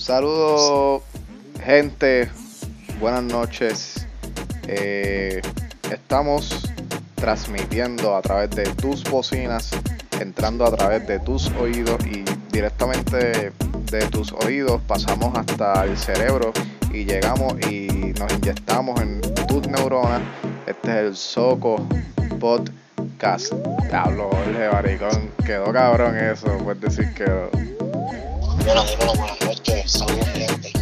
Saludos, gente. Buenas noches. Eh, estamos transmitiendo a través de tus bocinas, entrando a través de tus oídos y directamente de tus oídos pasamos hasta el cerebro y llegamos y nos inyectamos en tus neuronas. Este es el Soco Podcast. Hablo, Jorge Baricón. Quedó cabrón eso, puedes decir que. Bueno, dímelo, buenas noches, saludos, gente.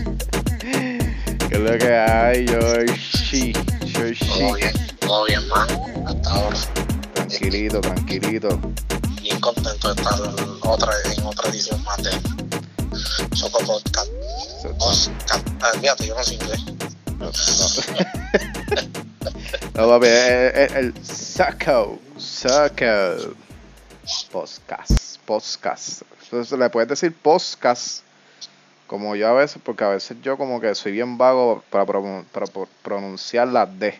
¿Qué es lo que hay, Yoshi? Yoshi. Todo bien, todo bien, man. Hasta ahora. Tranquilito, tranquilito. Bien contento de estar en otra, en otra edición más de Soco Podcast. Podcast. Ah, fíjate, yo no sé inglés. No, no. no papi, es el Saco. Saco. Podcast. Podcast. Entonces le puedes decir podcast. Como yo a veces, porque a veces yo como que soy bien vago para, pro- para pro- pronunciar la D.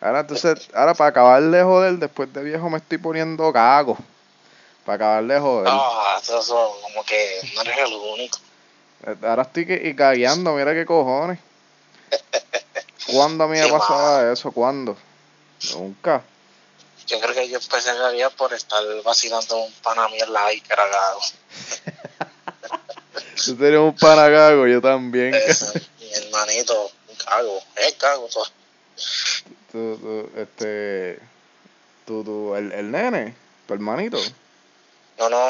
Ahora entonces, ahora para acabar de joder, después de viejo me estoy poniendo cago. Para acabar de joder. Ah, eso, eso, como que no eres el único. Ahora estoy que- y cagueando, mira qué cojones. ¿Cuándo a mí me pasaba eso? ¿Cuándo? Nunca. Yo creo que yo empecé a cagar por estar vacilando un pana mío en la I que era gago. Tú tenías un panagago, yo también. Mi hermanito, un cago, es cago todo. Tú, tú, este. Tú, tú, el, el nene, tu hermanito. No, no,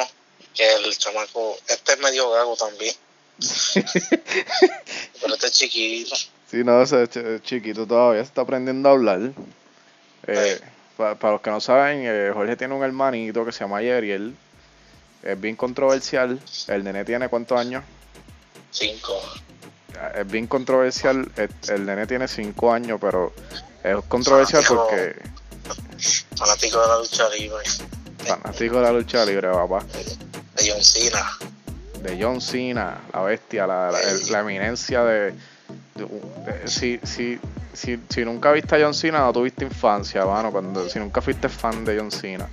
que el chamaco, este es medio gago también, pero este es chiquito. Sí, no, ese ch- chiquito todavía se está aprendiendo a hablar. Eh, para los que no saben, eh, Jorge tiene un hermanito que se llama Yeriel. Es bien controversial. El nene tiene cuántos años? Cinco. Es bien controversial. El, el nene tiene 5 años, pero es controversial porque fanático de la lucha libre, fanático de la lucha libre, papá. de John Cena. De John Cena, la bestia, la, la, la eminencia de. de- de- si, si, si, si nunca viste a John Cena, no tuviste infancia, mano. Cuando, si nunca fuiste fan de John Cena.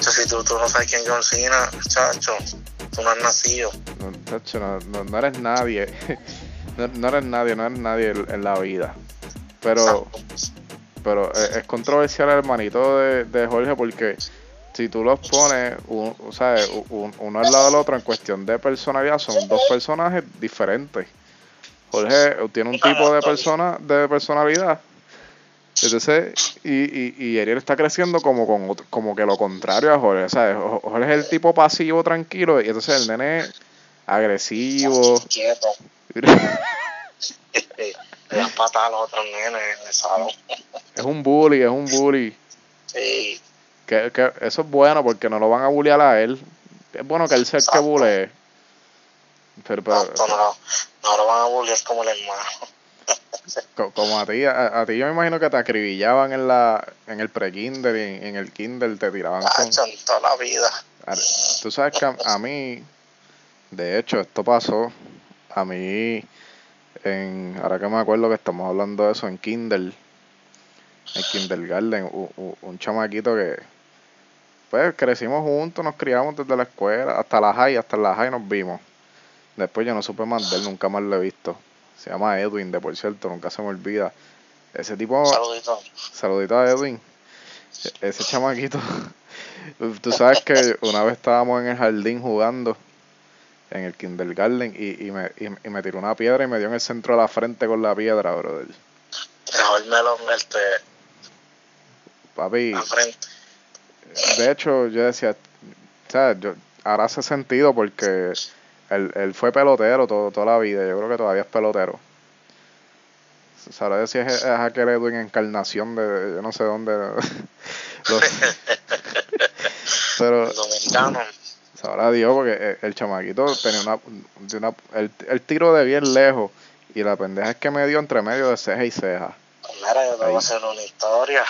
Si tú, tú no sabes quién es John Cena, chacho, tú no has nacido. No, tacho, no, no, no eres nadie. No, no eres nadie, no eres nadie en, en la vida. Pero, pero es, es controversial el hermanito de, de Jorge porque si tú los pones, un- o sea, un- uno al lado del otro en cuestión de personalidad, son dos personajes diferentes. Jorge tiene un tipo de persona, de personalidad. Entonces, y, y, y Ariel está creciendo como con otro- como que lo contrario a Jorge. O sea, Jo- Jorge es el tipo pasivo, tranquilo, y entonces el nene es agresivo. Le das patada a los otros nenes en el salón. Es un bully, es un bully. Sí, Que, que eso es bueno porque no lo van a bullear a él. Es bueno que él sea el que bulee. Pero, pero no, lo- no lo van a bullear como el hermano. co- como a ti, a, a ti yo me imagino que te acribillaban en la en el pre-kinder y en, en el kinder te tiraban con... Chacho, en toda la vida. Tú sabes que a, a mí, de hecho, esto pasó a mí, en, ahora que me acuerdo que estamos hablando de eso en kinder, en kindergarten, u- u- un chamaquito que, pues crecimos juntos, nos criamos desde la escuela, hasta la high, hasta la high nos vimos. Después yo no supe más de él, nunca más lo he visto. Se llama Edwin, de por cierto, nunca se me olvida. Ese tipo, saludito. saludito a Edwin. Ese chamaquito, tú sabes que una vez estábamos en el jardín jugando, en el kindergarten, y, y, me, y, y me tiró una piedra y me dio en el centro de la frente con la piedra, brother. Mejor me lo mete Papi, a frente. de hecho, yo decía, ¿sabes? Yo, ahora hace sentido porque él, él fue pelotero todo, toda la vida, yo creo que todavía es pelotero. Sabrá si es, es aquel Edwin encarnación de yo no sé dónde. Lo- pero Dominicano. sabrá Dios porque el, el chamaquito tenía una, de una el, el tiro de bien lejos y la pendeja es que me dio entre medio de ceja y ceja. Mira, yo te voy a hacer una historia.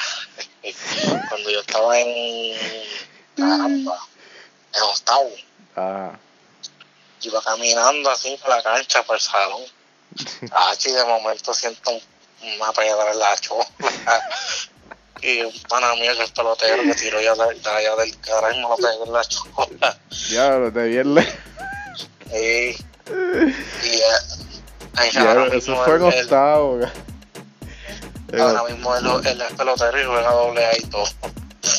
Cuando yo estaba en. Caramba. En octavo. Ah, iba caminando así por la cancha, por el salón. Ah, y de momento siento un- una piedra en la chola. Y un pana mío que es pelotero me tiró ya de, de allá del carajo y me lo pegó en la chola. ya, de bien lejos. Y, y Ya, ahora eso fue en octavo. Eh, Ahora mismo él, él es pelotero y juega doble A y todo.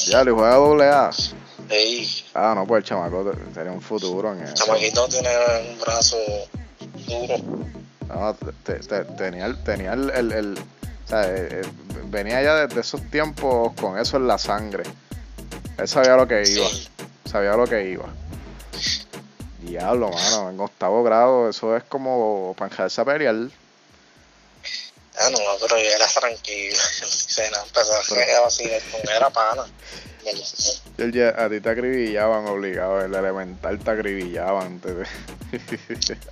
Ya, le juega doble A. Ey, Ah, no, pues el chamaco sería un futuro en el eso. chamaquito tiene un brazo duro. No, te- te- tenía el, tenía el, el- el- o sea, eh, eh, venía ya desde esos tiempos con eso en la sangre. Él sabía lo que iba, Sí. sabía lo que iba. Diablo, mano, en octavo grado, eso es como para enjarse a pelear. Ah, no, pero yo era tranquilo. Se no empezó a con era pana. Ya- a ti te acribillaban obligado, el elemental te acribillaban. te-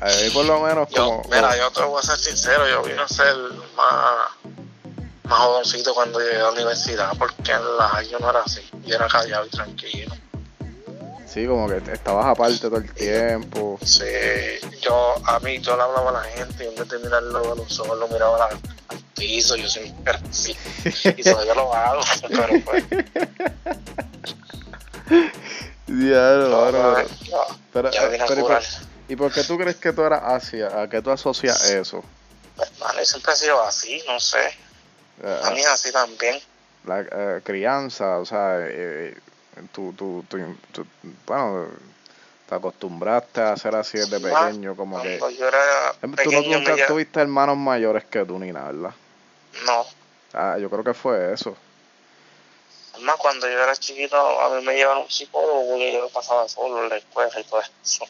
a mí por lo menos Yo, como... mira, yo te voy a ser sincero, yo vine a ser más, más jovencito cuando llegué a la universidad, porque en la yo no era así, yo era callado y tranquilo. Sí, como que estabas aparte todo el tiempo. Sí, yo, a mí, yo le hablaba a la gente y en vez de mirarlo a los ojos, lo miraba a la- al piso, yo siempre era así, y lo hago, pero pues, Diablo, no, no, pero- no, pero- ya vine a pero ¿y por-. ¿Y por qué tú crees que tú eras así? ¿A qué tú asocias eso? Pues, mano, yo siempre he sido así, no sé, Eh, a mí es así también. la eh, crianza, o sea, eh, tú, tú, tú, tú- bueno, te acostumbraste a ser así desde pequeño, como que... Yo era Tú no- pequeño, nunca lle- tuviste hermanos mayores que tú ni nada, ¿verdad? No, Ah, yo creo que fue eso. Además, cuando yo era chiquito, a mí me llevaron un psicólogo porque yo pasaba solo en la escuela y todo eso.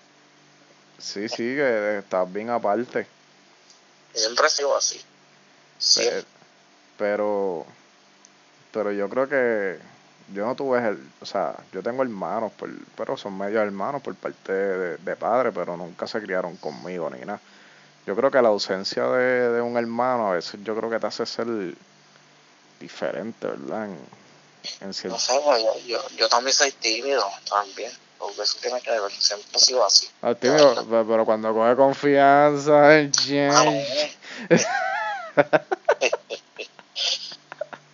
Sí, sí, que estás bien aparte. Siempre he sido así. Sí, Pe- Pero, pero yo creo que yo no tuve, el, o sea, yo tengo hermanos, por, pero son medio hermanos por parte de, de padre, pero nunca se criaron conmigo ni nada. Yo creo que la ausencia de, de un hermano a veces yo creo que te hace ser diferente, ¿verdad? En, en cierto- no sé, yo, yo, yo también soy tímido, también. Porque eso tiene que ver, siempre he sido así. Ah, tío, pe- pero cuando coge confianza, Ah, no.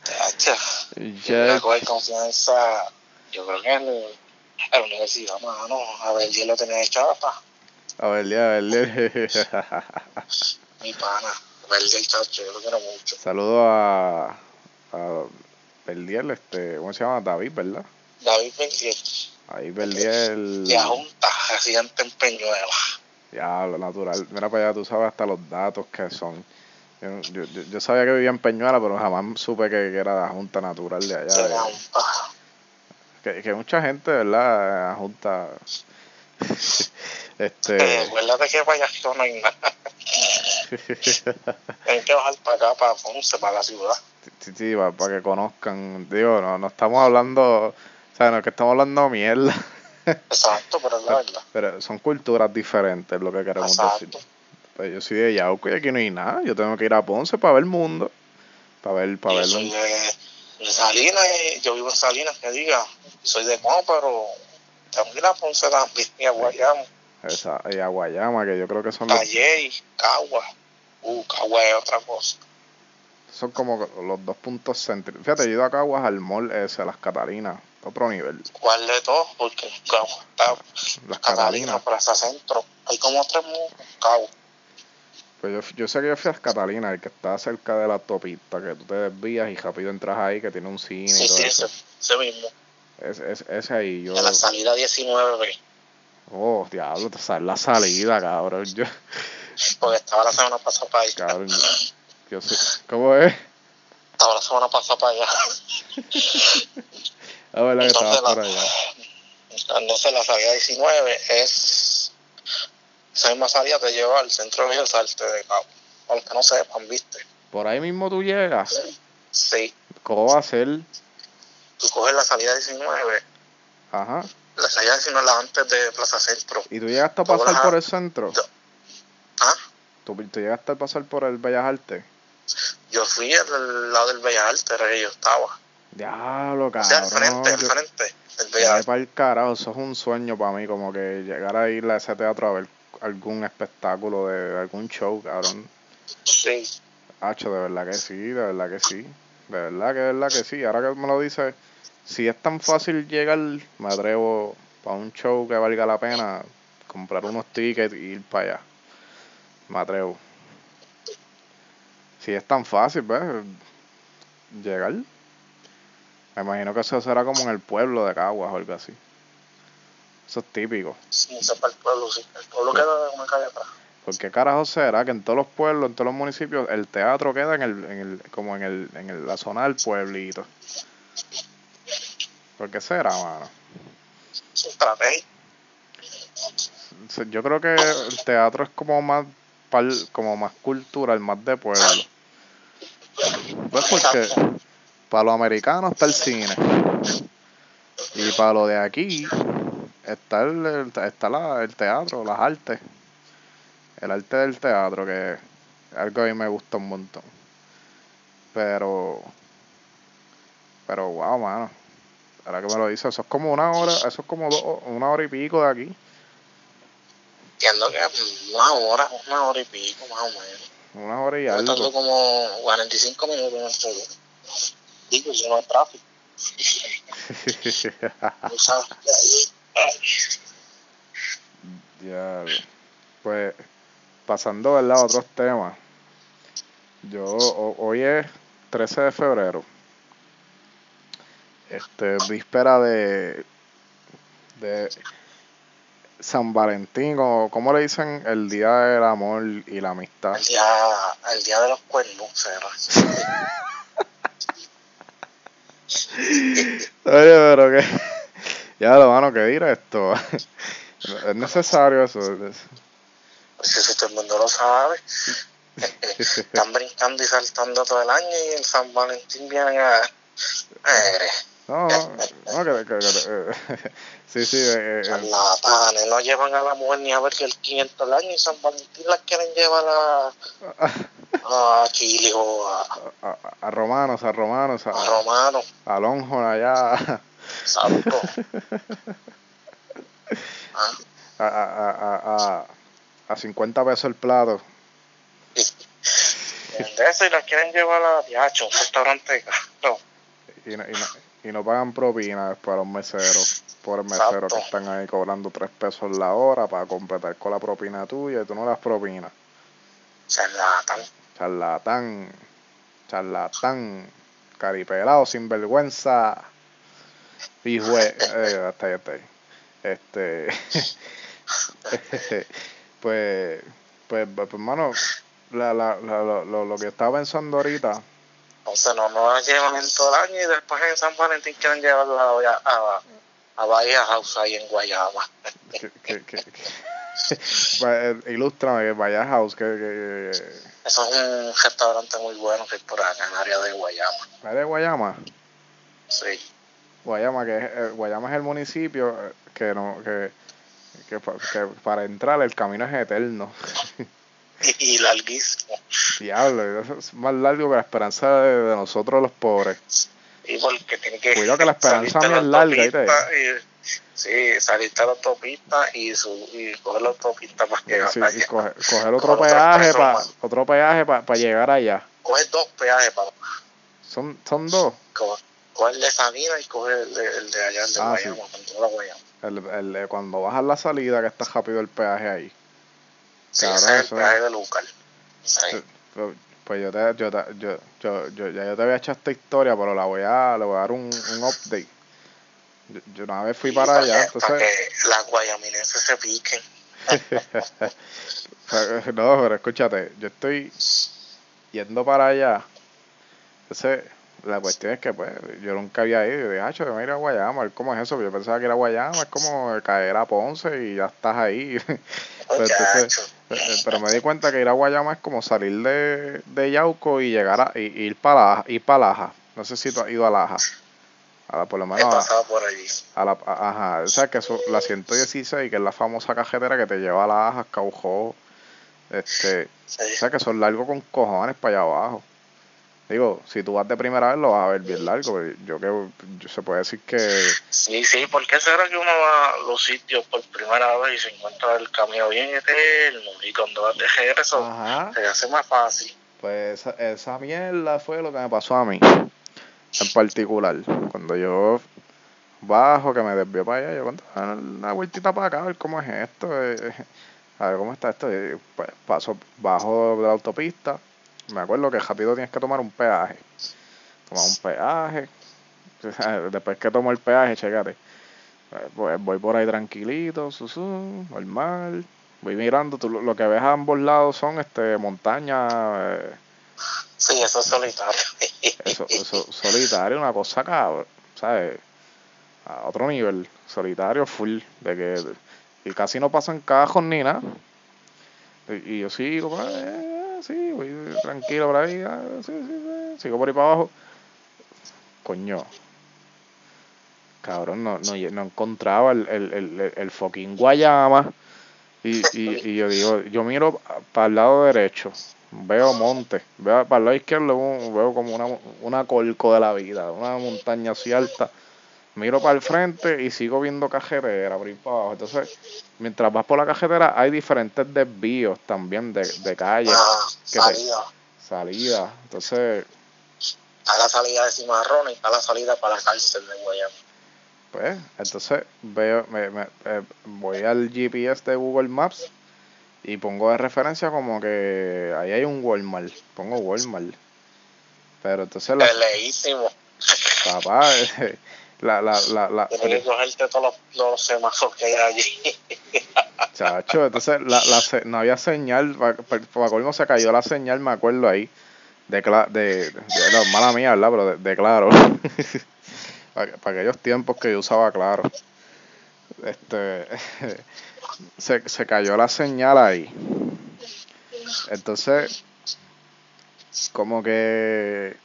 Tacha, yo coger confianza, yo creo que en, en la universidad, mano, a ver, yo lo tenía de chapa, a ver, a ver, mi pana, a ver, el chacho, yo lo quiero mucho. Saludo a, a Verdiel, este, ¿cómo se llama? David, ¿verdad? David Bendiel, Ahí Verdiel. de Junta, residente en Peñuela. Ya, lo natural. Mira para allá, tú sabes hasta los datos que son. Yo, yo, yo- sabía que vivía en Peñuela, pero jamás supe que, que era la Junta Natural de allá. de Junta. que, que mucha gente, ¿verdad? La Junta. Eh, este. acuérdate que para allá no hay nada. Tienen que bajar para acá, para Ponce, para la ciudad. sí, sí, para, que conozcan. Digo, no, no estamos hablando. O sea, no es que estamos hablando mierda. Exacto, pero es la verdad. Pero son culturas diferentes, lo que queremos decir. Pues yo soy de Yauco y aquí no hay nada. Yo tengo que ir a Ponce para ver el mundo. Para ver, para Yo ver soy un- de, de Salinas, y yo vivo en Salinas, que diga. Soy de Juan, pero tengo que ir a Ponce también, y a Guayamo, esa, y a Guayama, que yo creo que son los, Calle, Cagua. Uh, Cagua es otra cosa. son como los dos puntos céntricos. Fíjate, yo he ido a Caguas al mall ese, a las Catalinas, otro nivel. ¿Cuál de todos? Porque Cagua está Las Catalina, Catalinas. Plaza Centro. Hay como tres mundos. Cagua. Pues yo, yo sé que yo fui a las Catalinas, el que está cerca de la autopista, que tú te desvías y rápido entras ahí, que tiene un cine y Sí, todo sí, eso. ese, ese mismo. Es, es- ese ahí, yo... En la salida 19B. Oh, diablo, te sale la salida, cabrón. Yo, Porque estaba la semana pasada para allá. cabrón, yo, sé... ¿Cómo es? Estaba la semana pasada para allá. La verdad que Entonces, estaba la- por allá. Entonces la salida 19 es esa misma salida te lleva al centro de Salte de Cabo. Aunque no sepan, viste. Por ahí mismo tú llegas. Sí, ¿Cómo va a ser? tú coges la salida 19, Ajá. La salida 19 la antes de Plaza Centro. ¿Y tú llegaste a pasar las- por el centro? Yo- ¿Ah? ¿Tú, tú llegaste a pasar por el Bellas Artes? Yo fui al lado del Bellas Artes, era que yo estaba. Diablo, O sea, al cabrón. frente, al yo- frente del Bellas Artes. para el carajo, eso es un sueño para mí, como que llegar a ir a ese teatro a ver algún espectáculo de algún show, cabrón. Sí, Hacho, de verdad que sí, de verdad que sí. De verdad que de verdad que sí. Ahora que me lo dices, si es tan fácil llegar, me atrevo para un show que valga la pena, comprar unos tickets y ir para allá. Me atrevo. Si es tan fácil, ¿ves? Llegar. Me imagino que eso será como en el pueblo de Caguas o algo así. Eso es típico. Sí, eso es para el pueblo, sí. El pueblo queda una calle atrás. ¿Por qué carajo será que en todos los pueblos, en todos los municipios, el teatro queda en el, en el, como en el, en el- la zona del pueblito? ¿Por qué será, mano? Es estrategia. Yo creo que el teatro es como más pal- como más cultural, más de pueblo. Pues porque para los americanos está el cine. Y para lo de aquí está el, el- está la- el teatro, las artes. El arte del teatro, que es algo que a mí me gusta un montón. Pero, pero wow, mano. Ahora que me lo dice, eso es como una hora, eso es como dos- una hora y pico de aquí. Entiendo que una hora, una hora y pico más o menos. Una hora y Yo algo. como 45 minutos en el. Digo, yo no hay tráfico. Ya, pues pasando a otros temas. Yo ho- hoy es 13 de febrero. Este víspera de de San Valentín o como le dicen el día del amor y la amistad. El día, el día de los cuernos, será. Oye, pero que ya lo mano que dirá esto. Es necesario eso. Pues eso todo el mundo lo sabe. Están brincando y saltando todo el año y el San Valentín viene a... Eh, No, no, no, que, que- que- eh, sí, sí, eh, eh, charlatanes, no llevan a la mujer ni a ver que el 500 del año y San Valentín las quieren llevar a, a Chile o a, a, a- romanos, a romanos, a, a Romano. a Longhorn allá, Exacto. Ah, a, a, a, a, a, a 50 pesos el plato. de eso y las quieren llevar a Diacho, un restaurante caro. Y no, y, no, y no pagan propina después a los meseros, por meseros que Exacto. están ahí cobrando 3 pesos la hora para completar con la propina tuya y tú no das propina. Charlatan. Charlatán, charlatán, caripelado, sinvergüenza. Hijo de- eh, hasta ahí, hasta ahí. Este. pues, pues, pues, hermano, la, la, la, lo, lo que estaba pensando ahorita, Entonces no, no las llevan en todo el año y después en San Valentín quieren llevarla a, a, a Bahía House ahí en Guayama. que, que- va- eh, ilústrame, house, que, que, Eso es un restaurante muy bueno que hay por acá en el área de Guayama. que- de Guayama. Sí. Guayama, que es, eh, Guayama es el municipio eh, que no, que, que para entrar el camino es eterno. Y, y larguísimo. Diablo, es más largo que la esperanza de, de nosotros los pobres. Y porque tiene que. Cuidado que la esperanza mía es la larga, ¿viste? Sí, salirte a la autopista y, su, y coger la autopista para llegar Sí, allá. y coger, coger otro peaje para otro peaje para llegar allá. Coger dos peajes para Son, son dos. coger, coger el de Sabina y coger el de, el de allá, el de Ah, Guayama. El, el, cuando bajas la salida que está rápido el peaje ahí. Sí, ese es eso el es- peaje de Lucar. Sí. Pues, pues yo, te, yo, te, yo, yo, yo, ya yo te había hecho esta historia, pero la voy a, le voy a dar un, un update. Yo, yo una vez fui para allá, que, para entonces... que las guayaminenses se piquen. no, pero escúchate, yo estoy yendo para allá. Entonces, la cuestión es que, pues, yo nunca había ido. Yo dije, ah, yo me voy a ir a Guayama, a ver cómo es eso. Yo pensaba que ir a Guayama es como caer a Ponce y ya estás ahí. Pero, entonces, pero me di cuenta que ir a Guayama es como salir de, de Yauco y llegar a y, ir para Laja, ir para Laja. No sé si tú has ido a Laja. A la, por lo He menos a- pasado por allí. a la, a- ajá, o sea que eso, la 116, que es la famosa cajetera que te lleva a la Ajas, Caujó, este, Sí. o sea que son largos con cojones para allá abajo. Digo, si tú vas de primera vez lo vas a ver bien largo, yo que yo- se puede decir que Sí, sí, ¿por qué será que uno va a los sitios por primera vez y se encuentra el camino bien eterno? Y cuando vas de regreso, ajá, se hace más fácil. pues esa, esa mierda fue lo que me pasó a mí en particular. Cuando yo bajo, que me desvió para allá. Yo cuando dar una vueltita para acá, a ver cómo es esto. eh, a ver cómo está esto. Y, pues paso bajo de la autopista. Me acuerdo que rápido tienes que tomar un peaje. Tomar un peaje. Después que tomo el peaje, checate. Eh, voy por ahí tranquilito, su, su, normal. Voy mirando, tú, lo que ves a ambos lados son este montañas, eh, Sí, eso es solitario. eso, eso, solitario, una cosa cabrón, ¿sabes? A otro nivel, solitario full, de que y casi no pasan cajos ni nada. Y, y yo sigo, pues, sí, voy tranquilo por ahí, ah, sí, sí, sí, sigo por ahí para abajo. Coño, cabrón, no, no, no encontraba el, el, el, el fucking Guayama. Y, y, y yo digo, yo miro para el lado derecho, veo monte, veo para el lado izquierdo veo como una, una colco de la vida, una montaña así alta. Miro para el frente y sigo viendo cajetera ahí para abajo. Entonces, mientras vas por la cajetera, hay diferentes desvíos también de, de calles, Ah, que te- salida. salida. Entonces, Está la salida de Cimarrón y está la salida para la cárcel de Guayama. pues, entonces veo, me, me- eh, voy al GPS de Google Maps y pongo de referencia como que ahí hay un Walmart. Pongo Walmart. Pero entonces la, leísimo. papá, la, la, la, la, Tienes que cogerte todos los, los semáforos que hay allí. chacho, entonces la, la, no había señal, para colmo se cayó la señal, me acuerdo ahí, de, de, de, no, mala mía, ¿verdad? Pero de, de claro, para, para aquellos tiempos que yo usaba claro, este, se, se cayó la señal ahí, entonces, como que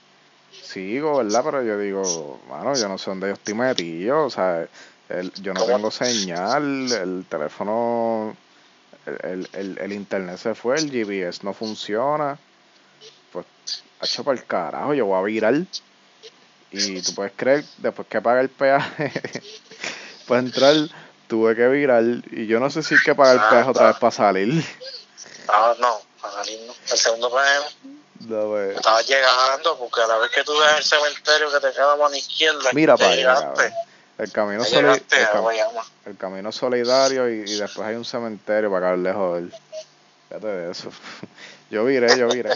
sigo, ¿verdad? Pero yo digo, mano, yo no sé dónde yo estoy metido, o sea, el- yo no ¿Cómo? tengo señal, el teléfono, el, el, el, internet se fue, el GPS no funciona, pues, hecho para el carajo, yo voy a virar. Y tú puedes creer, después que pagué el peaje, para entrar, tuve que virar. Y yo no sé si hay que pagar el peaje otra vez para salir. Ah, no, para salir no. El segundo premio No, pues. estaba llegando porque a la vez que tú ves el cementerio que te queda a mano izquierda, Mira para llegaste. El camino, llegaste el, cam- el camino solidario y, y después hay un cementerio para acabar lejos de él. Fíjate de eso. Yo viré, yo viré.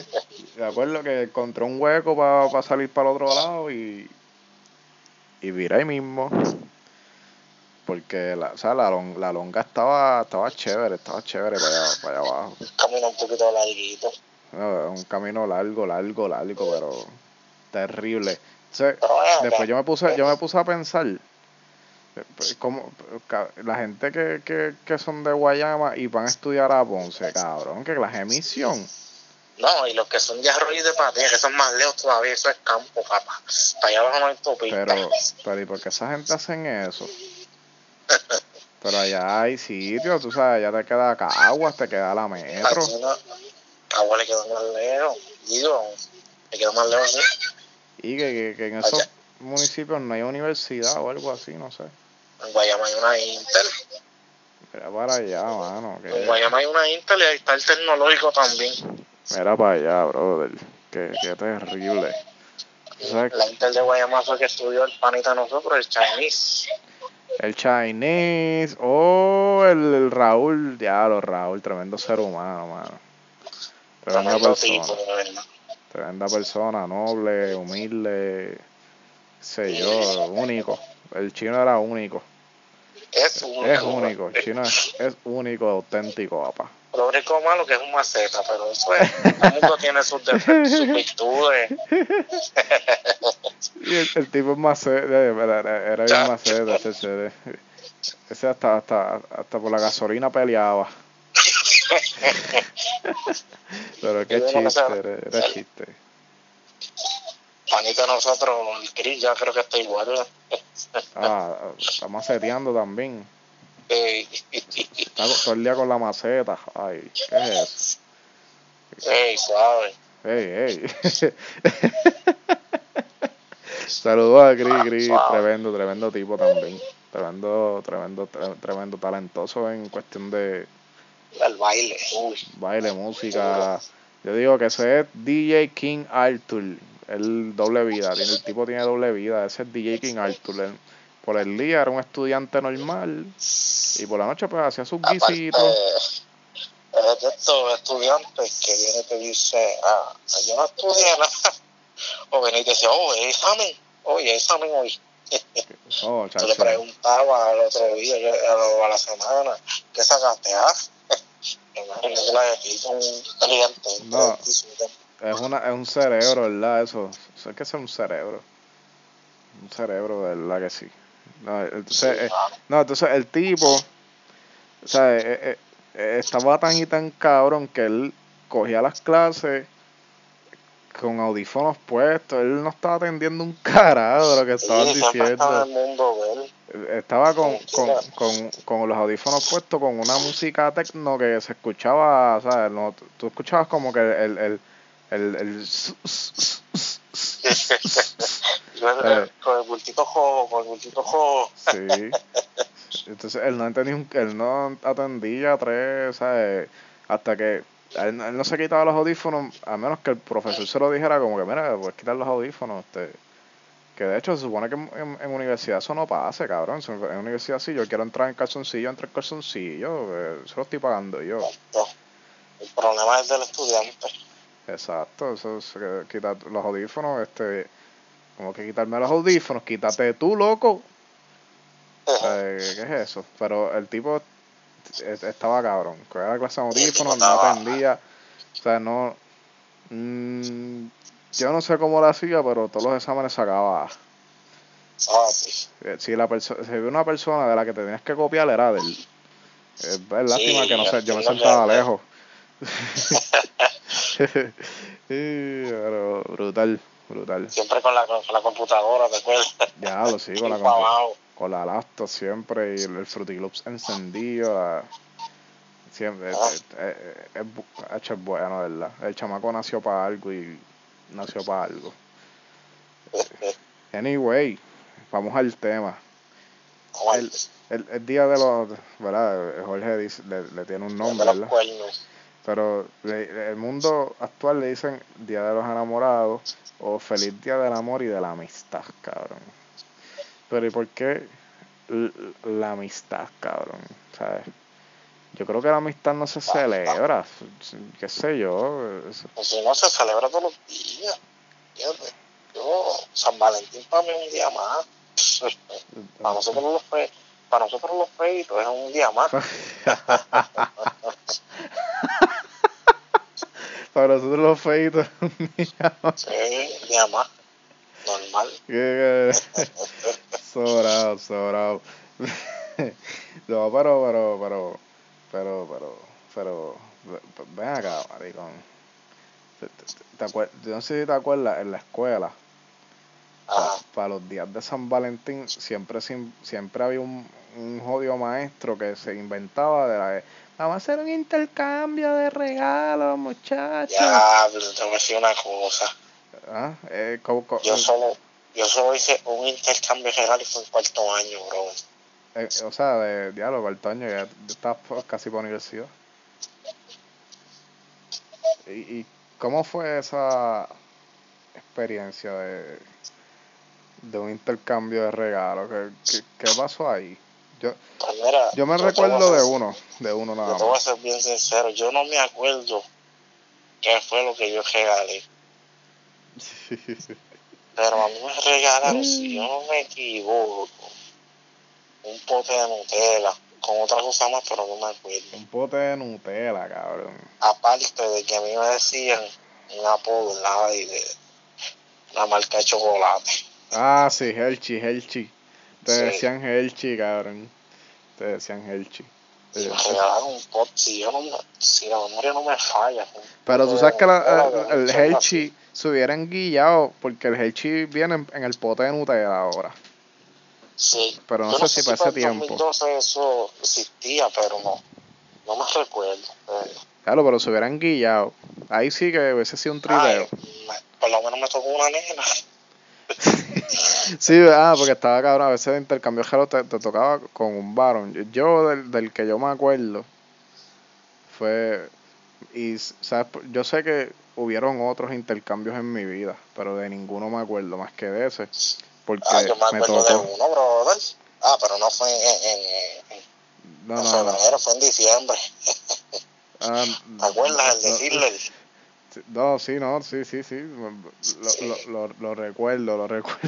Me acuerdo que encontré un hueco para salir para el otro lado y, y viré ahí mismo. Porque la, o sea, la, lon- la longa estaba, estaba chévere, estaba chévere para allá, para allá abajo. Camino un poquito larguito. Un camino largo, largo, largo, pero terrible. Entonces, después yo me puse, yo me puse a pensar eh, pues, como la gente que, que, que son de Guayama y van a estudiar a Ponce, cabrón, que la emisión. No, y los que son de arroyo de patilla, que son más lejos todavía, eso es campo, papá. Para allá abajo no hay. Pero, pero ¿y por qué esa gente hacen eso? Pero allá hay sitios, tú sabes, allá te queda Caguas, te queda la metro. Aquí no, agua le quedó más lejos. Digo, le quedó más lejos, sí. Y que, que, que en esos Allá. municipios no hay universidad o algo así, no sé. En Guayama hay una Intel. Mira para allá, mano. En Guayama hay una Intel y ahí está el tecnológico también. mira para allá, brother. Qué, qué terrible. Sabes La Intel de Guayama fue que estudió el panita nosotros, el Chinese. El Chinese, oh, el, el Raúl, diablo, Raúl, tremendo ser humano, mano. Tremenda persona, tipo, tremenda persona, noble, humilde, sé yo, único. El chino era único, Es único. es único, el chino es, es único, auténtico, papá. Lo único malo que es un maceta, pero eso es. El mundo tiene sus defectos, sus virtudes. Y el, el tipo es maceta, era, era era bien maceta, ese, ese, ese hasta, hasta, hasta por la gasolina peleaba. Pero qué chiste, esa- era, era chiste. Panita de nosotros, el Chris ya creo que está igual. Ah, está maceteando también. Está todo el día con la maceta. Ay, ¿qué es eso? Ey, suave. Ey, ey. Saludos a Gris, Gris, Wow. tremendo, tremendo tipo también. Tremendo, tremendo, tre- tremendo talentoso en cuestión de El baile. Uy. baile, música. Yo digo que ese es DJ King Arthur. El doble vida. El tipo tiene doble vida. Ese es DJ King Arthur. por el día era un estudiante normal y por la noche pues hacía sus Aparte, visitas. es de estos estudiantes que viene y te dice, ah, yo no estudié nada. O viene y te dice, oh, ¿hay examen, oye, hay examen hoy. Oh, Tú le chacho. preguntabas al otro día, a la semana, ¿qué sacaste? Ah, imagínate la de ti, un estudiante. No. Es, una, es un cerebro, ¿verdad? Eso. Eso es que es un cerebro. Un cerebro, de verdad que sí. No, entonces, eh, no, entonces el tipo, o sea, eh, eh, estaba tan y tan cabrón que él cogía las clases con audífonos puestos. Él no estaba atendiendo un carajo de lo que estaban Sí, diciendo. el mundo. Estaba con, con, con, con los audífonos puestos con una música tecno que se escuchaba, ¿sabes? No, tú- escuchabas como que el, el, el, el, Yo, Eh. Con el bultito con el bultito. Sí. Entonces él no entendía, un- él no atendía tres, ¿sabes? Hasta que él, él no se quitaba los audífonos, a menos que el profesor se lo dijera como que, mira, puedes quitar los audífonos. Este. Que de hecho se supone que en, en- en universidad eso no pase, cabrón. En universidad sí, yo quiero entrar en calzoncillo, entro en calzoncillo, eh, eso lo estoy pagando yo. Exacto. El problema es del estudiante. Exacto, eso es que quitar los audífonos, este, como que quitarme los audífonos, quítate tú, loco. Eh, ¿Qué es eso? Pero el tipo est- estaba cabrón. Cogía la clase de audífonos, no atendía. O sea, no. mm, yo no sé cómo lo hacía, pero todos los exámenes sacaba. Ah, sí. Eh, Si, la si una persona de la que te tenías que copiar, era de él. Es es lástima Sí, que no sé, yo me sentaba lejos. Pero brutal, brutal. Siempre con la, con la computadora, ¿te acuerdas? Ya lo sí, con la, Y para compu- abajo. con la laptop siempre y el, Loops encendido. la- siempre, Ah. es, es- es es bueno, ¿verdad? El chamaco nació para algo y nació para algo. Anyway, vamos al tema. El, el, el día de los, ¿verdad? Jorge dice, le, le tiene un nombre, ¿verdad? Pero le- el mundo actual le dicen Día de los Enamorados o Feliz Día del Amor y de la Amistad, cabrón. Pero ¿y por qué la amistad, cabrón? ¿Sabes? Yo creo que la amistad no se celebra, qué sé yo. Pues si no se celebra todos los días. Yo, San Valentín para mí es un día más. Para nosotros los fe, para nosotros los feitos es un día más. Para nosotros los feitos, Sí, un día más. Normal. sobrado, sobrado. no, pero, pero, pero, pero, pero, pero, ve- ven acá, maricón. Te- te- te no sé si te acuerdas, en la escuela, para los días de San Valentín, siempre, siempre había un, un jodido maestro que se inventaba de la de, vamos a hacer un intercambio de regalos, muchachos. Ya, pero te voy a decir una cosa. Ah, eh, co- co- Yo solo, yo solo hice un intercambio y fue en cuarto año, bro. Eh, o sea, de diálogo, cuarto año, ya estás casi por universidad. ¿Y, ¿Y cómo fue esa experiencia de, de un intercambio de regalos? ¿Qué, qué, qué pasó ahí? Yo, Pues mira, yo me a recuerdo de ser- uno, de uno Yo nada te voy a más. ser bien sincero, yo no me acuerdo qué fue lo que yo regalé. Pero a mí me regalaron, si yo no me equivoco, un pote de Nutella con otra cosa más, pero no me acuerdo. Un pote de Nutella, cabrón. Aparte de que a mí me decían un apodo la y de la marca de chocolate. Ah, sí, Helchi, Helchi. Te Sí. decían Helchi, cabrón. Te decían Helchi. Me regalaron un pote, si yo no si la memoria no me falla. Pero tú sabes que la- el, el Helchi se hubiera enguillado porque el Helchi viene en, en el pote de Nutella ahora. Sí. Pero no Yo sé si para ese para el tiempo. 2012 eso existía, pero no. No me recuerdo. Eh, Claro, pero se hubiera enguillado. Ahí sí que hubiese sido un me- por lo menos me tocó una nena. Sí, ah, porque estaba cabrón. A veces de intercambio jalo te, te tocaba con un varón. Yo- Yo, del, del que yo me acuerdo, fue. Y, ¿sabes? Yo sé que hubieron otros intercambios en mi vida, pero de ninguno me acuerdo más que de ese. Porque Ah, yo me me acuerdo de tocó. uno, brother. Ah, pero no fue en, en, en, No, en no, no. febrero, fue en diciembre. Ah, ¿Te acuerdas? El de no, Hitler. Sí, No, sí, no, sí, sí, sí. Lo, lo, lo, lo recuerdo, lo recuerdo.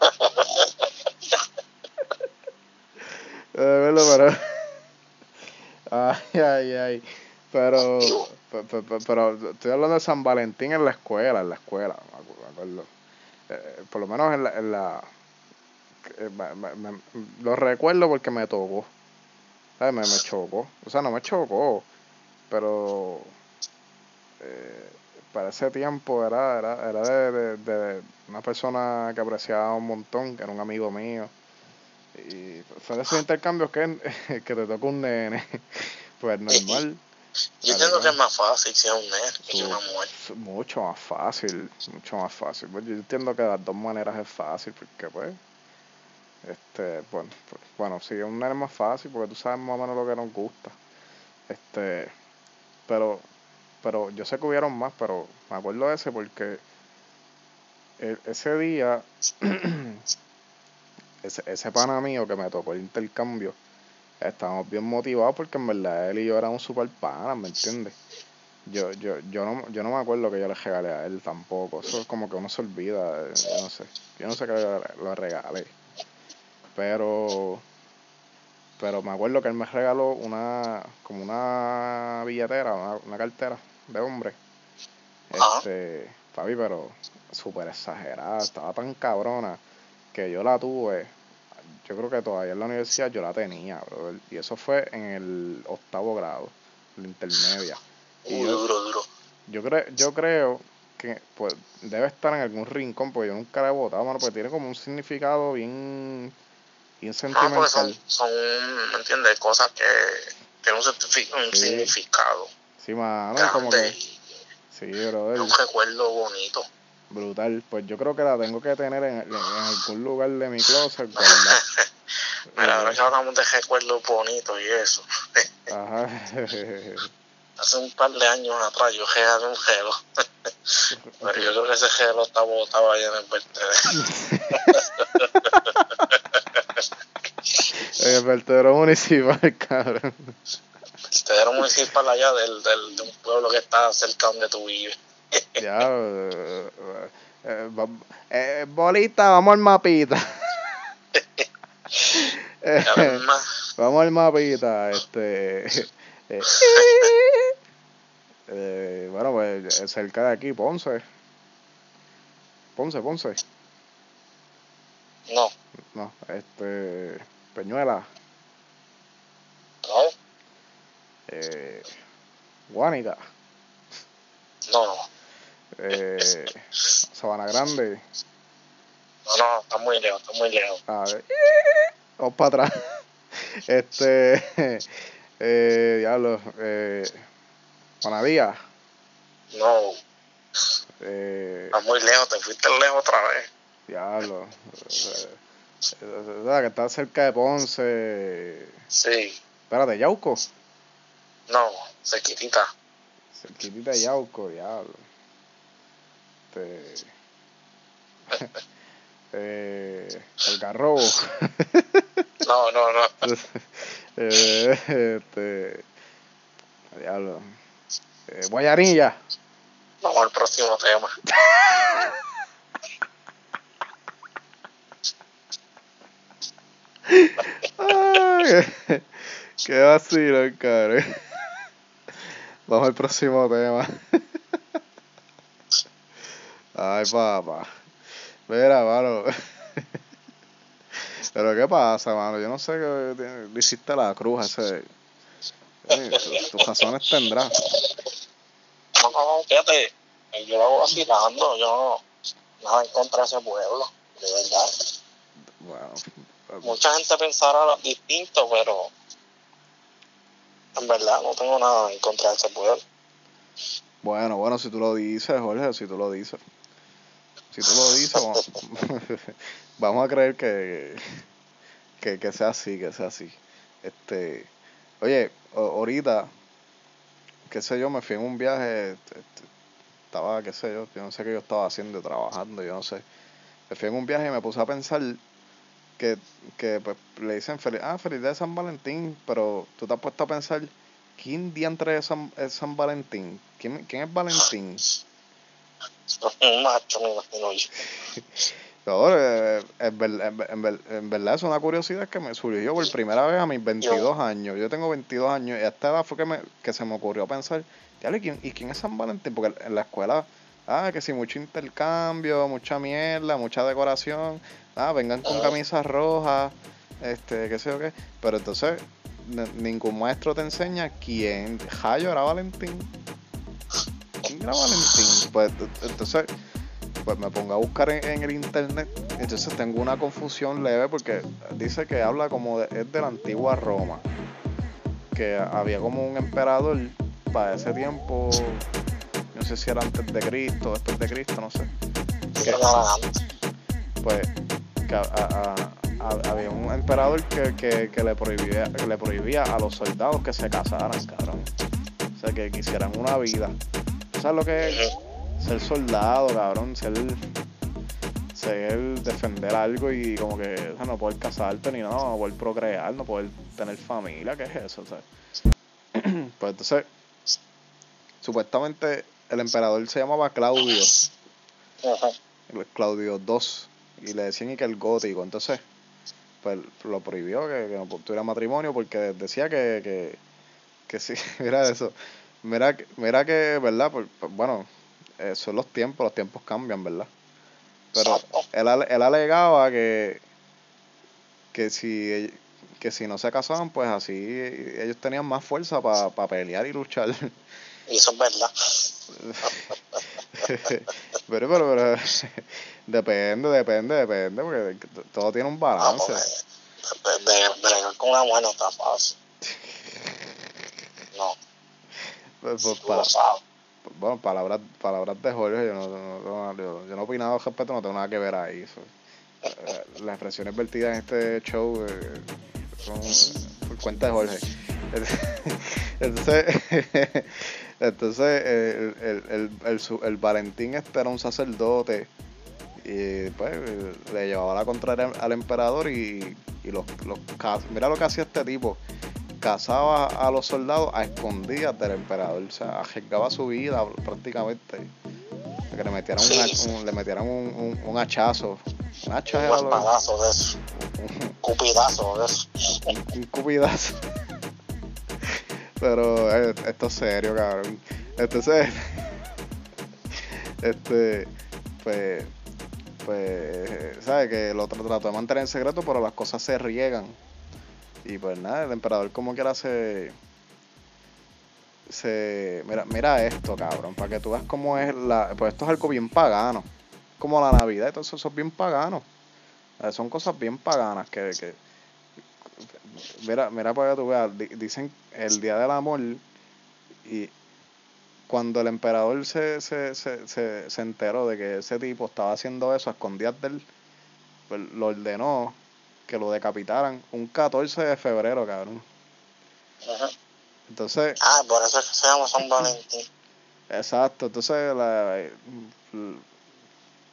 Pero. Ay, ay, ay. Pero, pe- pe- pe- pero, estoy hablando de San Valentín en la escuela, en la escuela, me acuerdo. Eh, por lo menos en la. En la eh, me- lo recuerdo porque me tocó. ¿Sabes? Me, me chocó. O sea, no me chocó, pero. eh, para ese tiempo era, era, era de, de, de una persona que apreciaba un montón, que era un amigo mío. Y fue de esos intercambios que, que te toca un nene. Pues normal. Yo entiendo que es más fácil si es un nene que una mujer. mucho más fácil, mucho más fácil. Pues yo entiendo que de las dos maneras es fácil, porque pues, este, bueno, pues, bueno, sí, un nene es más fácil porque tú sabes más o menos lo que nos gusta. Este, pero, pero yo sé que hubieron más, pero me acuerdo de ese porque e- ese día, ese, ese pana mío que me tocó el intercambio, estábamos bien motivados porque en verdad él y yo éramos super panas, ¿me entiendes? Yo, yo, yo no, yo no me acuerdo que yo le regalé a él tampoco. Eso es como que uno se olvida, yo no sé. Yo no sé que le regalé. Pero, pero me acuerdo que él me regaló una, como una billetera, una, una cartera de hombre. Este, papi, pero súper exagerada, estaba tan cabrona que yo la tuve. Yo creo que todavía en la universidad yo la tenía, brother. Y eso fue en el octavo grado, la intermedia. Y Uy, yo, duro, duro. yo, creo, yo creo que pues debe estar en algún rincón, porque yo nunca la he botado, mano, porque tiene como un significado bien, bien Ah, porque son, sentimental. son, ¿me entiendes? Cosas que tienen un, Sí. significado Sí, mano, como que, sí, brother, un recuerdo bonito. Brutal. Pues yo creo que la tengo que tener en, en algún lugar de mi closet, guardada. Mira, ahora que hablamos de recuerdos bonitos y eso. Ajá. Hace un par de años atrás yo regalé un gelo. Pero yo creo que ese gelo está botado ahí en el vertedero. En el vertedero municipal, cabrón. Vertedero municipal allá del, del, de un pueblo que está cerca donde tú vives. Ya, eh, eh, va- eh, bolita, vamos al mapita. Eh, vamos al mapita, este. eh, eh, bueno, pues eh, cerca de aquí, Ponce. Ponce, Ponce. No, No, este. Peñuela, no, eh, Guánica, no, no. Eh, Sabana Grande. No, no, está muy lejos, está muy lejos. A ver. Vamos para atrás. Este. Eh, diablo. Eh, Juanadía. No, Eh, está muy lejos, te fuiste lejos otra vez. diablo. Eh, eh, ¿verdad? que está cerca de Ponce. Sí, Espérate, Yauco. no, cerquitita. Cerquitita de Yauco, diablo. Este. eh, el Garrobo. No, no, no. eh, este. Diablo. Eh. Vamos al próximo tema. Ay, qué vacilo, cabrón. Vamos al próximo tema. Ay, papá. Mira, mano. Pero qué pasa, mano. Yo no sé qué hiciste la cruz ese. Tus razones tendrás. No, no, fíjate, yo lo hago vacilando, yo no, nada en contra de ese pueblo, de verdad. Bueno, Mucha gente pensará distinto, pero en verdad no tengo nada en contra de ese pueblo. bueno, bueno, si tú lo dices, Jorge, si tú lo dices. Si tú lo dices, vamos, vamos a creer que, que, que sea así, que sea así. Este, oye, ahorita, qué sé yo, me fui en un viaje, este, este, estaba, qué sé yo, yo no sé qué yo estaba haciendo, trabajando, yo no sé. me fui en un viaje y me puse a pensar que, que pues, le dicen feliz, ah, feliz día de San Valentín, pero tú te has puesto a pensar, ¿quién diantre es San, es San Valentín? ¿Quién, ¿Quién es Valentín? Un macho, me imagino yo. No, eh, en, en en ver- en verdad es una curiosidad que me surgió por primera vez a mis 22 años. Yo tengo 22 años y a esta edad fue que, me, que se me ocurrió pensar, "Diablo, ¿y quién, ¿y quién es San Valentín? Porque en la escuela, ah, que si mucho intercambio, mucha mierda, mucha decoración, ah, vengan con camisas rojas, este, qué sé yo qué. Pero entonces, ningún maestro te enseña quién Jayo era Valentín. ¿Quién era Valentín? Pues entonces pues me pongo a buscar en, en el internet. Entonces tengo una confusión leve porque dice que habla como de, es de la antigua Roma. Que había como un emperador para ese tiempo, no sé si era antes de Cristo, después de Cristo, no sé. Que. Pues que a- a- a- había un emperador que, que, que le prohibía que le prohibía a los soldados que se casaran, cabrón. O sea, que quisieran una vida. ¿Tú ¿Sabes lo que es? Ser soldado, cabrón, ser, ser defender algo y como que o sea, no poder casarte ni nada, no poder procrear, no poder tener familia, ¿qué es eso? O sea, pues entonces, supuestamente el emperador se llamaba Claudio, el Claudio II, y le decían que el gótico, entonces, pues lo prohibió que, que no tuviera matrimonio porque decía que, que, que sí, mira eso, mira, que- mira que, ¿verdad? Pues, bueno, eh, son los tiempos, los tiempos cambian, ¿verdad? Pero él, él alegaba que, que si que si no se casaban, pues así ellos tenían más fuerza para pelear y luchar. Y eso es verdad. pero, pero, pero, depende, depende, depende, porque todo tiene un Ah, balance. porque de, con una mujer no está fácil. No, Pues, pues, para- bueno, palabras, palabras de Jorge, yo no, no, yo, yo no he opinado al respecto, no tengo nada que ver ahí. Eh, Las expresiones vertidas en este show eh, son por cuenta de Jorge. Entonces, entonces eh, el, el, el, el, el Valentín este era un sacerdote y pues le llevaba la contraria al emperador y, y los, los mira lo que hacía este tipo cazaba a los soldados a escondidas del emperador, o sea, arriesgaba su vida prácticamente. O sea, que le metieran, un, le metieran un, un, un hachazo. Un hacha Un espadazo de eso. un, Cupidazo de eso. un cupidazo. Pero eh, esto es serio, cabrón. Entonces, este, pues, pues, ¿sabes? Que lo tra- trató de mantener en secreto, pero las cosas se riegan. Y pues nada, el emperador como quiera se... se mira, mira esto, cabrón, para que tú veas cómo es la... Pues esto es algo bien pagano. Como la Navidad, entonces eso es bien pagano. Son cosas bien paganas que... que mira, mira para que tú veas, di- dicen el Día del Amor y cuando el emperador se, se, se, se, se enteró de que ese tipo estaba haciendo eso a escondidas de él, pues lo ordenó que lo decapitaran un 14 de febrero, cabrón. Entonces, Ah, por eso es que se llama San Valentín. exacto, entonces, la,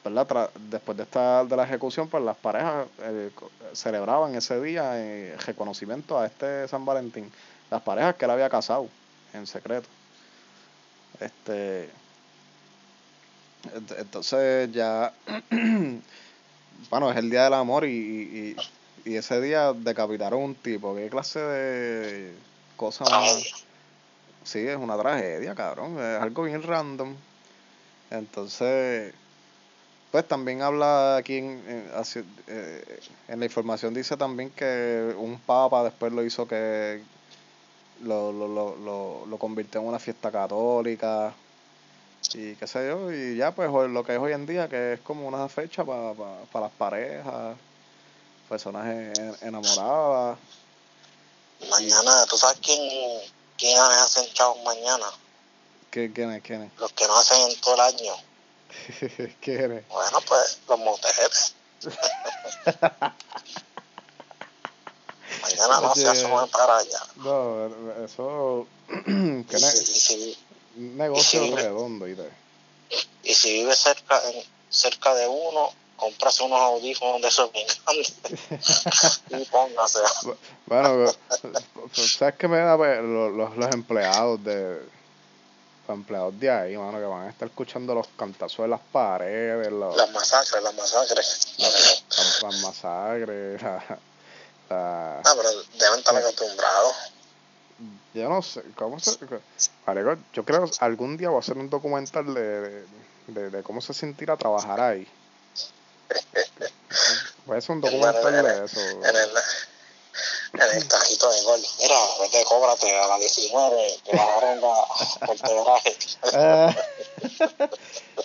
¿verdad? Tra- después de esta de la ejecución, pues las parejas eh, celebraban ese día en reconocimiento a este San Valentín. Las parejas que él había casado en secreto. Este. ent- Entonces ya. bueno, es el día del amor y, y, y ese día decapitaron un tipo. ¿Qué clase de cosa más? Sí, es una tragedia, cabrón. Es algo bien random. Entonces, pues también habla aquí en, en, eh, en la información dice también que un papa después lo hizo que lo, lo, lo, lo, convirtió en una fiesta católica y qué sé yo, y ya pues lo que es hoy en día, que es como una fecha para las parejas, personas en- enamoradas. Mañana, ¿tú sabes quién, quién hacen chavos mañana? ¿Qué- ¿Quién es? ¿Quién Los que no hacen en todo el año. ¿Quién es? Bueno, pues los moteles. Mañana no se Oye. asomen para allá. No, eso Y si, y si- un negocio Sí. redondo, ¿viste? y si vive cerca, en- cerca de uno, cómprase unos audífonos de esos bien grandes y póngase. Bueno, ¿sabes qué me da pues, los, los, empleados de los empleados de ahí, mano, que van a estar escuchando los cantazos de las paredes, los, Las masacres, las masacres. las, las masacres, la, la- Ah, pero deben estar acostumbrados. yo no sé, ¿cómo se...? Yo creo que algún día voy a hacer un documental de, de, de, de cómo se sentirá trabajar ahí. A hacer un documental de eso. En el, en el cajito de gol. Mira, vete, cóbrate a la 19, que la porteraje. Ah.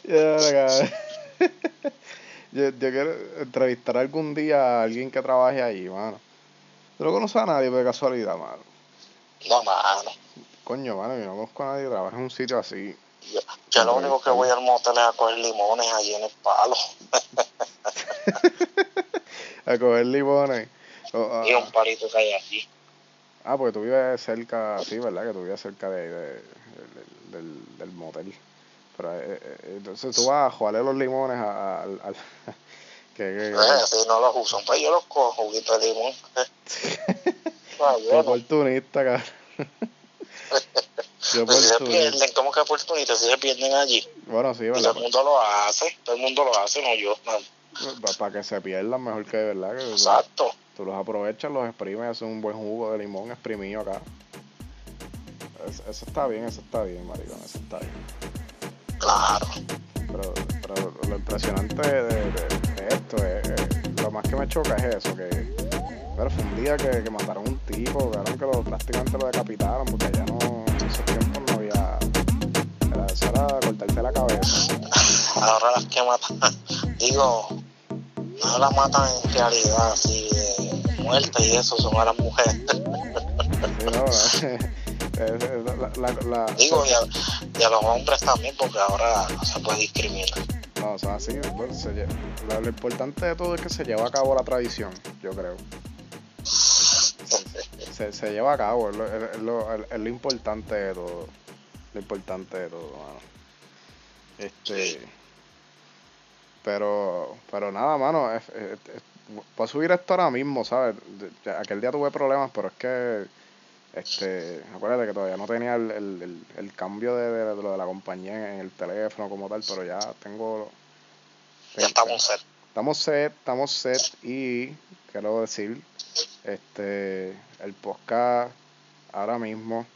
Ya, cabrón. yo, yo quiero entrevistar algún día a alguien que trabaje ahí, mano. Yo no conozco a nadie de casualidad, mano. No, mano. Coño, mano, yo no conozco a nadie que trabaje en un sitio así. Yo, yo lo único que voy al motel es a coger limones allí en el palo. A coger limones. O, a- Y un palito que hay allí. ah, porque tú vives cerca, sí, ¿verdad? Que tú vives cerca de, de- del, del, del motel. Pero eh, eh, entonces tú vas a jugarle los limones a- al... al- que, que- Eh, si no los usan, pues yo los cojo, juguito de limón. Ah, oportunista, cabrón. Qué Pues si se pierden, ¿cómo que oportunidad? Si se pierden allí. Bueno, sí, Y todo ¿verdad? el mundo lo hace, todo el mundo lo hace, no yo. no. Para que se pierdan mejor que de verdad. Que Exacto. tú los aprovechas, los exprimes, haces un buen jugo de limón exprimido acá. Es- Eso, está bien, eso está bien, maricón, eso está bien. Claro. Pero, pero lo impresionante de, de- de esto es, es- lo más que me choca es eso, que pero fue un día que, que mataron a un tipo, que lo, prácticamente lo decapitaron, porque ya no, esos tiempos no había, era, eso era cortarte la cabeza. Ahora las que matan, digo, no las matan en realidad así de muerte y eso, son a las mujeres. Sí, no, la, la- la- Digo, y a, y a los hombres también, porque ahora no se puede discriminar. no, o sea, sí, se lo importante de todo es que se lleva a cabo la tradición, yo creo. Se, se lleva a cabo, es lo, es lo- es lo importante de todo. Lo importante de todo, mano. Este. Pero, pero nada, mano. es- voy a subir esto ahora mismo, ¿sabes? Aquel día tuve problemas, pero es que. Este, acuérdate que todavía no tenía el, el, el, el cambio de, de, de lo de la compañía en el teléfono como tal, pero ya tengo. Ya estamos set. Estamos set, estamos set y quiero decir, este, el podcast ahora mismo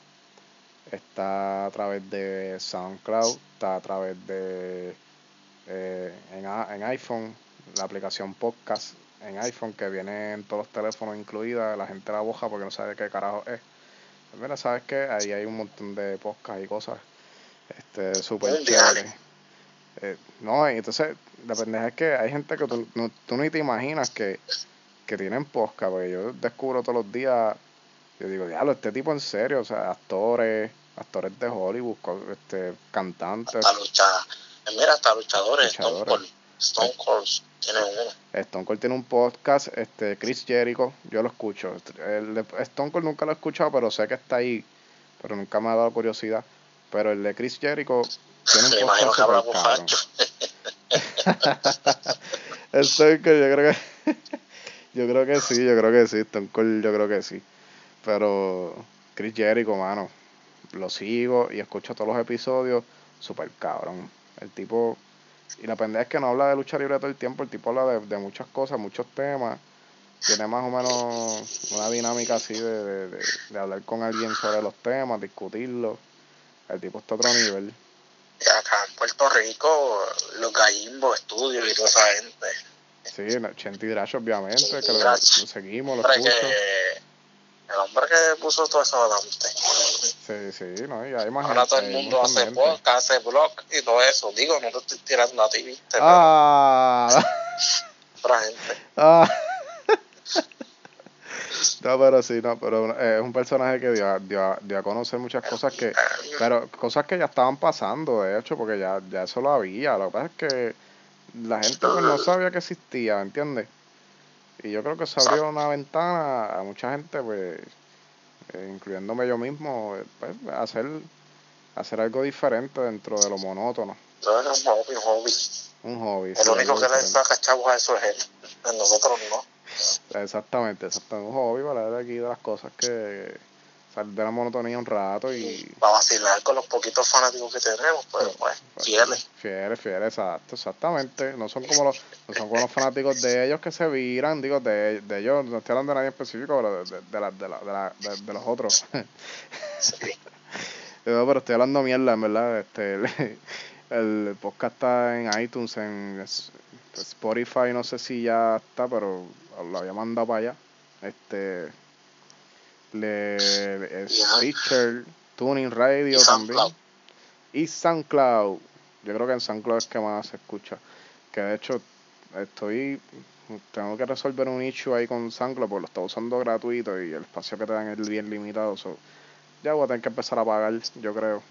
está a través de SoundCloud, está a través de eh, en, en iPhone, la aplicación podcast en iPhone que viene en todos los teléfonos incluida, la gente la boja porque no sabe qué carajo es. Pues mira, sabes que ahí hay un montón de podcasts y cosas, este, súper chéveres. Eh, no, entonces la pendeja es que hay gente que tú, no, tú ni te imaginas que, que tienen podcast, porque yo descubro todos los días, yo digo, diablo, este tipo en serio, o sea, actores, actores de Hollywood, este, cantantes, Hasta luchar. Mira, hasta luchadores. Stone. Cold. Stone Cold tiene uno. Stone Cold tiene un podcast, este, Chris Jericho, yo lo escucho. El de Stone Cold nunca lo he escuchado, pero sé que está ahí, pero nunca me ha dado curiosidad. Pero el de Chris Jericho tiene un Me imagino podcast que. Stone Cold, yo creo que yo creo que sí, yo creo que sí, Stone Cold, yo creo que sí. Pero Chris Jericho, mano, lo sigo y escucho todos los episodios, super cabrón. El tipo y la pendeja es que no habla de lucha libre todo el tiempo, el tipo habla de, de muchas cosas, muchos temas. Tiene más o menos una dinámica así de, de, de, de hablar con alguien sobre los temas, discutirlos. El tipo está a otro nivel. Acá en Puerto Rico, los gallimbos, estudios y toda esa gente. Sí, Chenti Drash, obviamente, Chenti que lo, Drash. lo seguimos, lo Hombre escucho. que, el hombre que puso todo eso adelante. Sí, sí, no, y hay más Ahora gente, todo el mundo un hace podcast, hace blog y todo eso. Digo, no te estoy tirando a ti, viste, Ah, pero otra gente. ah. No, pero sí, no, pero eh, es un personaje que dio, a- dio, a- dio a conocer muchas cosas que, pero cosas que ya estaban pasando, de hecho, porque ya, ya eso lo había. Lo que pasa es que la gente pues, no sabía que existía, ¿me entiendes? Y yo creo que se abrió una ventana a mucha gente, pues, eh, incluyéndome yo mismo, pues, hacer hacer algo diferente dentro de lo monótono. No, es un hobby, un hobby. Un hobby. El sí, único que le saca chavos a eso es él. A nosotros no. Exactamente, exactamente. Un hobby para ver aquí de las cosas que salir de la monotonía un rato y Para vacilar con los poquitos fanáticos que tenemos, pero pues, fieles. Fieles, fieles, exacto, exactamente. No son como los, no son como los fanáticos de ellos que se viran, digo, de, de ellos, no estoy hablando de nadie específico, pero de, de, de, la- de, la- de, la- de- de los otros. Sí. No, pero estoy hablando mierda, en verdad. Este, el, el podcast está en iTunes, en Spotify, no sé si ya está, pero lo había mandado para allá. Este, le, Ya. Stitcher, Tuning Radio Y también. Y SoundCloud. Yo creo que en SoundCloud es que más se escucha. Que de hecho estoy tengo que resolver un issue ahí con SoundCloud porque lo estoy usando gratuito y el espacio que te dan es bien limitado. so, ya voy a tener que empezar a pagar, yo creo,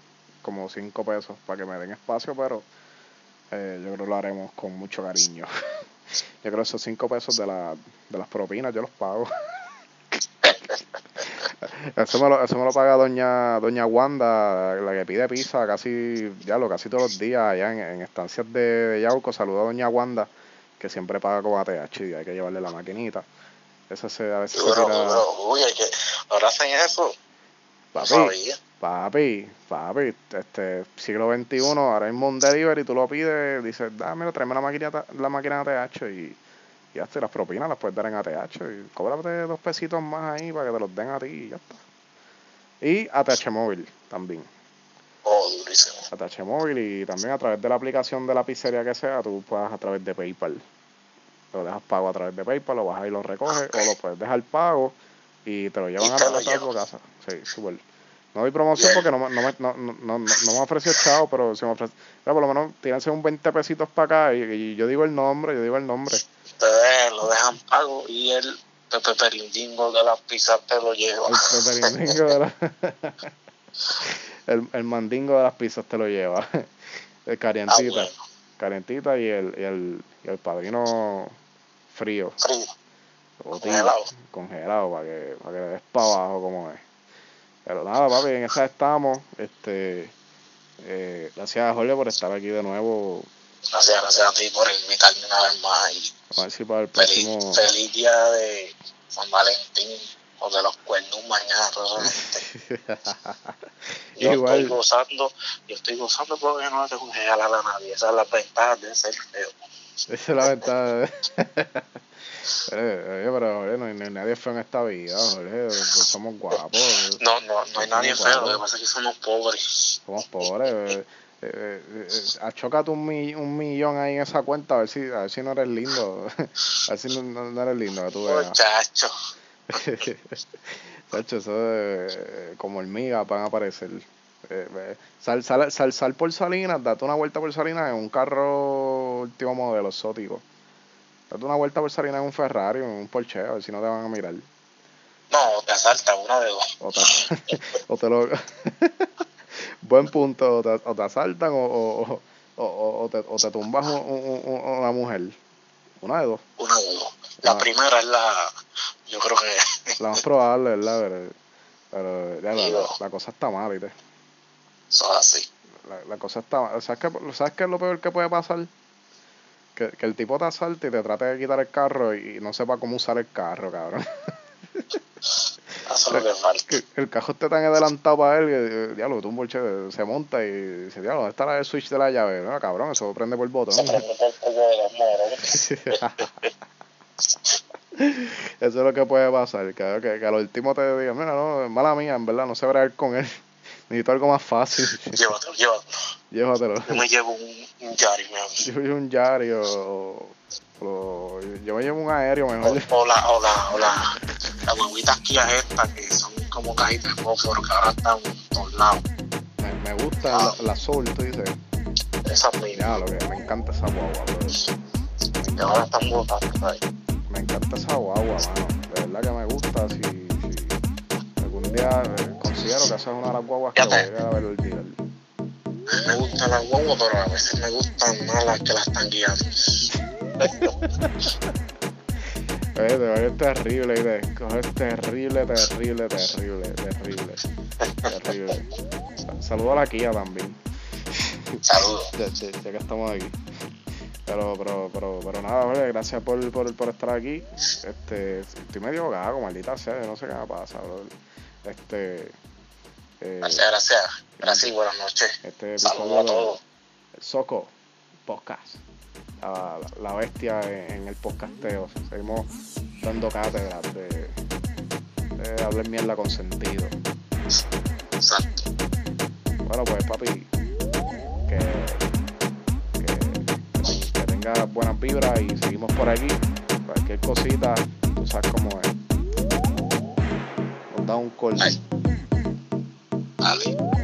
como 5 pesos para que me den espacio, pero eh, yo creo que lo haremos con mucho cariño. yo creo que esos 5 pesos de, la, de las propinas yo los pago. Eso me, lo, eso me lo paga doña doña Wanda, la que pide pizza casi, ya lo casi todos los días allá en, en estancias de, de Yauco. Saluda a doña Wanda, que siempre paga con ATH y hay que llevarle la maquinita. Eso se, a veces se Pero, tira, uy, hay que, ahora hacen eso. Papi, papi, papi, este, siglo XXI, ahora mismo un delivery, tú lo pides, dices, mira, tráeme la máquina, la máquina de ATH y, y ya te las propinas las puedes dar en ATH y cóbrate dos pesitos más ahí para que te los den a ti y ya está. Y ATH móvil también. Oh, durísimo. ATH móvil y también a través de la aplicación de la pizzería que sea, tú puedes a través de PayPal. Lo dejas pago a través de PayPal, lo bajas y lo recoges, o lo puedes dejar pago y te lo llevan te lo a tu llevan. casa. Sí, súper. No doy promoción porque no me, no me, no, no, no, no me ofreció chavo, pero si me ofrece, pero por lo menos tírense un 20 pesitos para acá y, y yo digo el nombre, yo digo el nombre. Ustedes lo dejan pago y el Pepe Perindingo de las pizzas te lo lleva. El peperindingo de la... el, el mandingo de las pizzas te lo lleva. El Ah, calientita. bueno. Calientita y el, y el, y el padrino frío. Frío. Congelado. congelado para que, para que le des para abajo como es. Pero nada, papi, en esa estamos. Este, eh, gracias a Jorge por estar aquí de nuevo. Gracias, gracias a ti por invitarme una vez más. Y A ver si para el feliz, próximo. feliz día de San Valentín o de los cuernos mañana. esa. Yo Igual. estoy gozando, yo estoy gozando porque no que regalar a nadie. Esas son las ventajas de ser feo. Esa es la ventaja. Oye, pero Jorge, no hay, no hay nadie feo en esta vida, Jorge. pues somos guapos. No, no, no hay nadie feo, lo que pasa es que somos pobres. Somos pobres. eh, eh, eh, eh, achócate un, mi- un millón ahí en esa cuenta a ver si, a ver si no eres lindo. A ver si no, no- no eres lindo, que tú veas. Muchacho, Chacho, eso eh, como hormigas van a aparecer. Eh, eh, sal, sal, sal, sal por Salinas, date una vuelta por Salinas en un carro último modelo exótico. Date una vuelta por Salinas en un Ferrari o en un Porsche, a ver si no te van a mirar. no, te asalta una de dos. O te, o te lo. Buen punto, o te, o te asaltan o, o, o, o, o te, o te tumbas un- un- un- una mujer. Una de dos. Una de dos. La Ah. primera es la, yo creo que La más probable, ¿verdad? Pero, pero ya la, la, cosa está mal, ¿viste? son así. La, la cosa está mal. ¿Sabes qué, ¿Sabes qué es lo peor que puede pasar? Que, que el tipo te asalte y te trate de quitar el carro y, no sepa cómo usar el carro, cabrón. Eso es lo que que el carro esté tan adelantado para él que, eh, diablo, tú un bolche se monta y dice, diablo, ¿dónde está el switch de la llave? No, cabrón, eso prende por el botón. Se prende por de. Eso es lo que puede pasar, que, que, que al último te diga, mira, no, mala mía, en verdad, no sé bregar con él. Necesito algo más fácil. Llévatelo, llévatelo. Llévatelo. Yo me llevo un, un Yari, mi amigo. Yo llevo un Yari o, o- yo me llevo un aéreo mejor. O, o la, o la, o la, las guaguitas Kia estas que son como cajitas de fósforo que ahora están lados. Me, me gusta la, la Soul, tú dices. Esas mismas. Ya, lo que me encanta esa guagua, bro. Me Que ahora están botadas ahí. me encanta esa guagua, mano. De verdad que me gusta. Si, si algún día eh, considero que esa es una de las guaguas que voy a ver el dealer. A me gustan las guaguas, pero a veces me gustan más las que las están guiando. Oye, te oye terrible, ¿viste? Coge terrible, terrible, terrible, terrible, terrible. Se saludo a la Kia también. Saludos. ya, ya- ya que estamos aquí. Pero, pero, pero, pero nada, Jorge, gracias por, por, por estar aquí. Este, estoy medio gago, maldita sea, no sé qué me pasa, brother. Este, Gracias, gracias. Gracias y buenas noches. este Saludos a todos. Soco Podcast. La, la bestia en, el podcasteo. Seguimos dando cátedras de, de hablar mierda con sentido. Exacto. Bueno, pues papi, que, que, que tengas buenas vibras y seguimos por aquí. Cualquier cosita, tú sabes cómo es. Nos da un call. Ay. Ali.